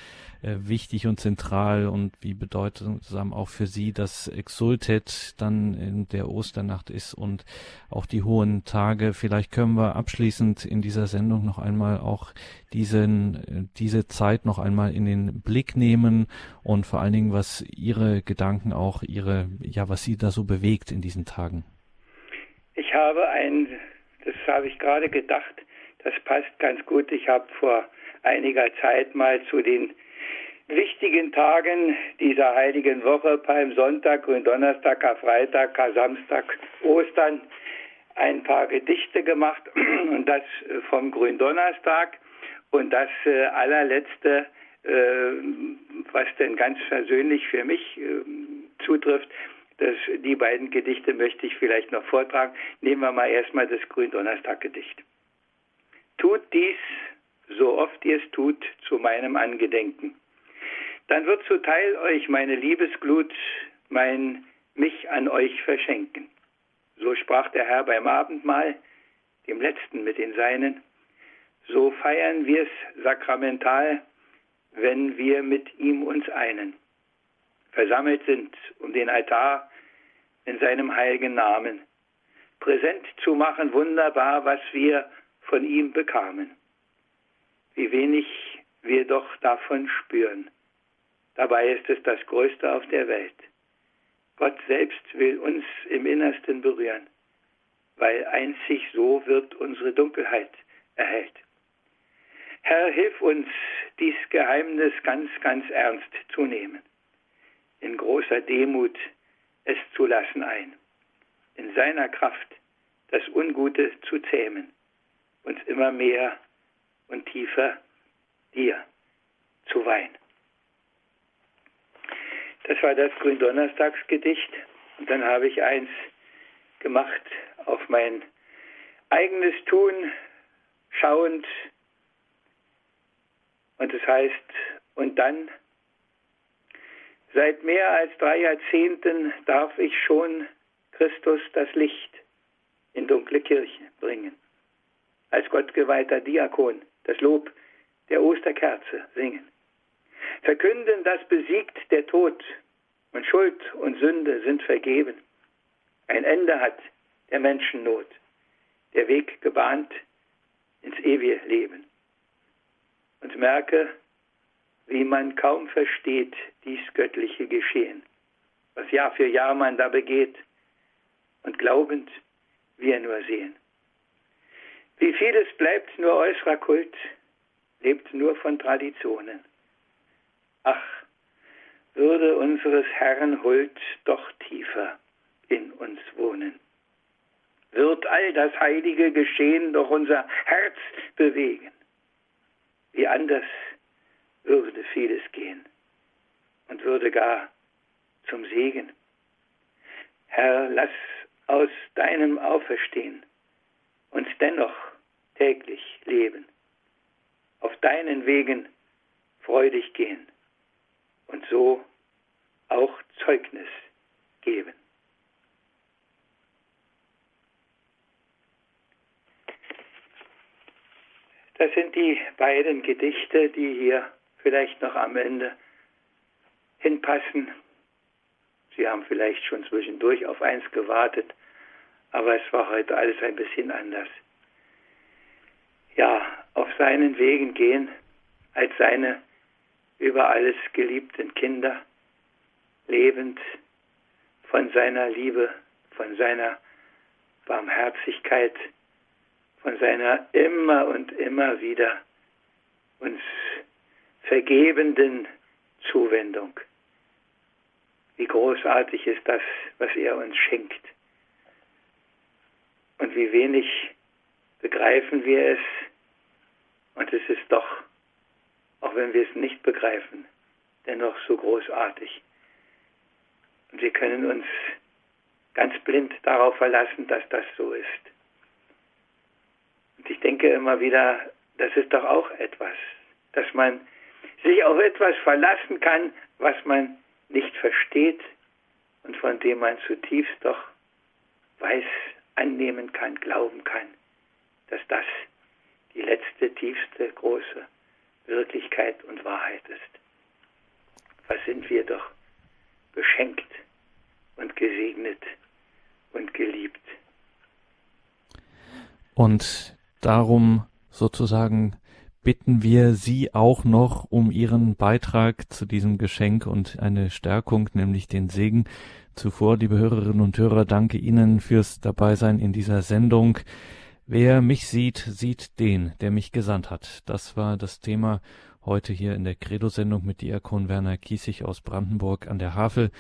äh, wichtig und zentral und wie bedeutsam auch für sie das Exultet dann in der Osternacht ist und auch die hohen Tage. Vielleicht können wir abschließend in dieser Sendung noch einmal auch diesen, äh, diese Zeit noch einmal in den Blick nehmen und vor allen Dingen, was Ihre Gedanken auch, Ihre, ja, was Sie da so bewegt in diesen Tagen.
Ich habe ein, das habe ich gerade gedacht, das passt ganz gut. Ich habe vor einiger Zeit mal zu den wichtigen Tagen dieser heiligen Woche, Palmsonntag, Gründonnerstag, Karfreitag, Kar-Samstag, Ostern, ein paar Gedichte gemacht [clears throat] und das vom Gründonnerstag und das äh, allerletzte, äh, was denn ganz persönlich für mich äh, zutrifft, das, die beiden Gedichte möchte ich vielleicht noch vortragen. Nehmen wir mal erstmal das Gründonnerstag-Gedicht. Tut dies, so oft ihr es tut, zu meinem Angedenken. Dann wird zuteil euch meine Liebesglut, mein mich an euch verschenken. So sprach der Herr beim Abendmahl, dem letzten mit den Seinen. So feiern wir es sakramental, wenn wir mit ihm uns einen versammelt sind, um den Altar in seinem heiligen Namen präsent zu machen, wunderbar, was wir von ihm bekamen. Wie wenig wir doch davon spüren. Dabei ist es das Größte auf der Welt. Gott selbst will uns im Innersten berühren, weil einzig so wird unsere Dunkelheit erhellt. Herr, hilf uns, dies Geheimnis ganz, ganz ernst zu nehmen in großer Demut es zu lassen ein, in seiner Kraft das Ungute zu zähmen, uns immer mehr und tiefer dir zu weihen. Das war das Gründonnerstagsgedicht und dann habe ich eins gemacht auf mein eigenes Tun, schauend und es heißt, und dann Seit mehr als drei Jahrzehnten darf ich schon Christus das Licht in dunkle Kirche bringen. Als gottgeweihter Diakon das Lob der Osterkerze singen. Verkünden, dass besiegt der Tod und Schuld und Sünde sind vergeben. Ein Ende hat der Menschennot, der Weg gebahnt ins ewige Leben. Und merke, wie man kaum versteht dies göttliche Geschehen, was Jahr für Jahr man da begeht und glaubend wir nur sehen. Wie vieles bleibt nur äußerer Kult, lebt nur von Traditionen. Ach, würde unseres Herrn Huld doch tiefer in uns wohnen. Wird all das heilige Geschehen doch unser Herz bewegen. Wie anders würde vieles gehen und würde gar zum Segen. Herr, lass aus deinem Auferstehen uns dennoch täglich leben, auf deinen Wegen freudig gehen und so Zeugnis geben. Das sind die beiden Gedichte, die hier vielleicht noch am Ende hinpassen. Sie haben vielleicht schon zwischendurch auf eins gewartet, aber es war heute alles ein bisschen anders. Ja, auf seinen Wegen gehen als seine über alles geliebten Kinder, lebend von seiner Liebe, von seiner Barmherzigkeit, von seiner immer und immer wieder uns vergebenden Zuwendung. Wie großartig ist das, was er uns schenkt. Und wie wenig begreifen wir es. Und es ist doch, auch wenn wir es nicht begreifen, dennoch so großartig. Und wir können uns ganz blind darauf verlassen, dass das so ist. Und ich denke immer wieder, das ist doch auch etwas, dass man sich auf etwas verlassen kann, was man nicht versteht und von dem man zutiefst doch weiß, annehmen kann, glauben kann, dass das die letzte, tiefste, große Wirklichkeit und Wahrheit ist. Was sind wir doch beschenkt und gesegnet und geliebt.
Und Darum sozusagen bitten wir Sie auch noch um Ihren Beitrag zu diesem Geschenk und eine Stärkung, nämlich den Segen. Zuvor, liebe Hörerinnen und Hörer, danke Ihnen fürs Dabeisein in dieser Sendung. Wer mich sieht, sieht den, der mich gesandt hat. Das war das Thema heute hier in der Credo-Sendung mit Diakon Werner Kiesig aus Brandenburg an der Havel.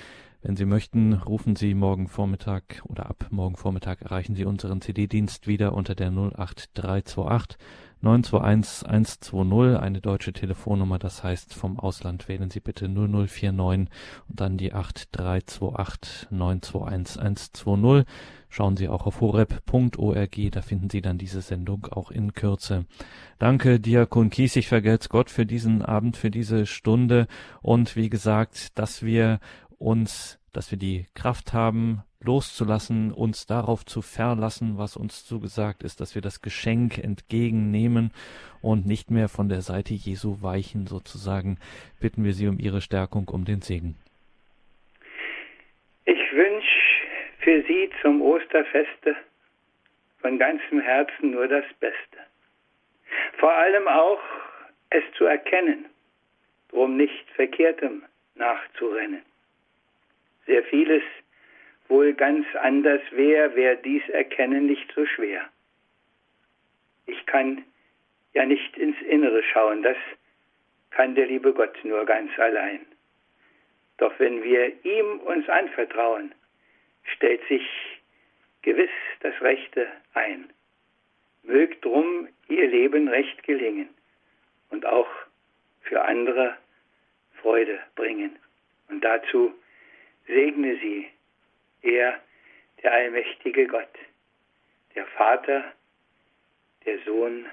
Wenn Sie möchten, rufen Sie morgen Vormittag oder ab morgen Vormittag erreichen Sie unseren CD-Dienst wieder unter der 08328 921 120, eine deutsche Telefonnummer, das heißt vom Ausland wählen Sie bitte 0049 und dann die 8328 921 120. Schauen Sie auch auf horeb.org, da finden Sie dann diese Sendung auch in Kürze. Danke, Diakon Kiesig, vergelt's Gott für diesen Abend, für diese Stunde und wie gesagt, dass wir uns, dass wir die Kraft haben, loszulassen, uns darauf zu verlassen, was uns zugesagt ist, dass wir das Geschenk entgegennehmen und nicht mehr von der Seite Jesu weichen, sozusagen, bitten wir Sie um Ihre Stärkung, um den Segen.
Ich wünsche für Sie zum Osterfeste von ganzem Herzen nur das Beste. Vor allem auch es zu erkennen, drum nicht Verkehrtem nachzurennen sehr vieles wohl ganz anders wäre, wäre dies Erkennen nicht so schwer. Ich kann ja nicht ins Innere schauen, das kann der liebe Gott nur ganz allein. Doch wenn wir ihm uns anvertrauen, stellt sich gewiss das Rechte ein. Mögt drum ihr Leben recht gelingen und auch für andere Freude bringen. Und dazu segne sie, er, der allmächtige Gott, der Vater, der Sohn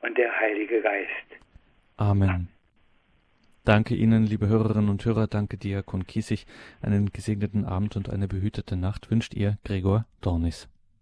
und der Heilige Geist.
Amen. Danke Ihnen, liebe Hörerinnen und Hörer, danke Diakon Kiesig. Einen gesegneten Abend und eine behütete Nacht wünscht Ihr Gregor Dornis.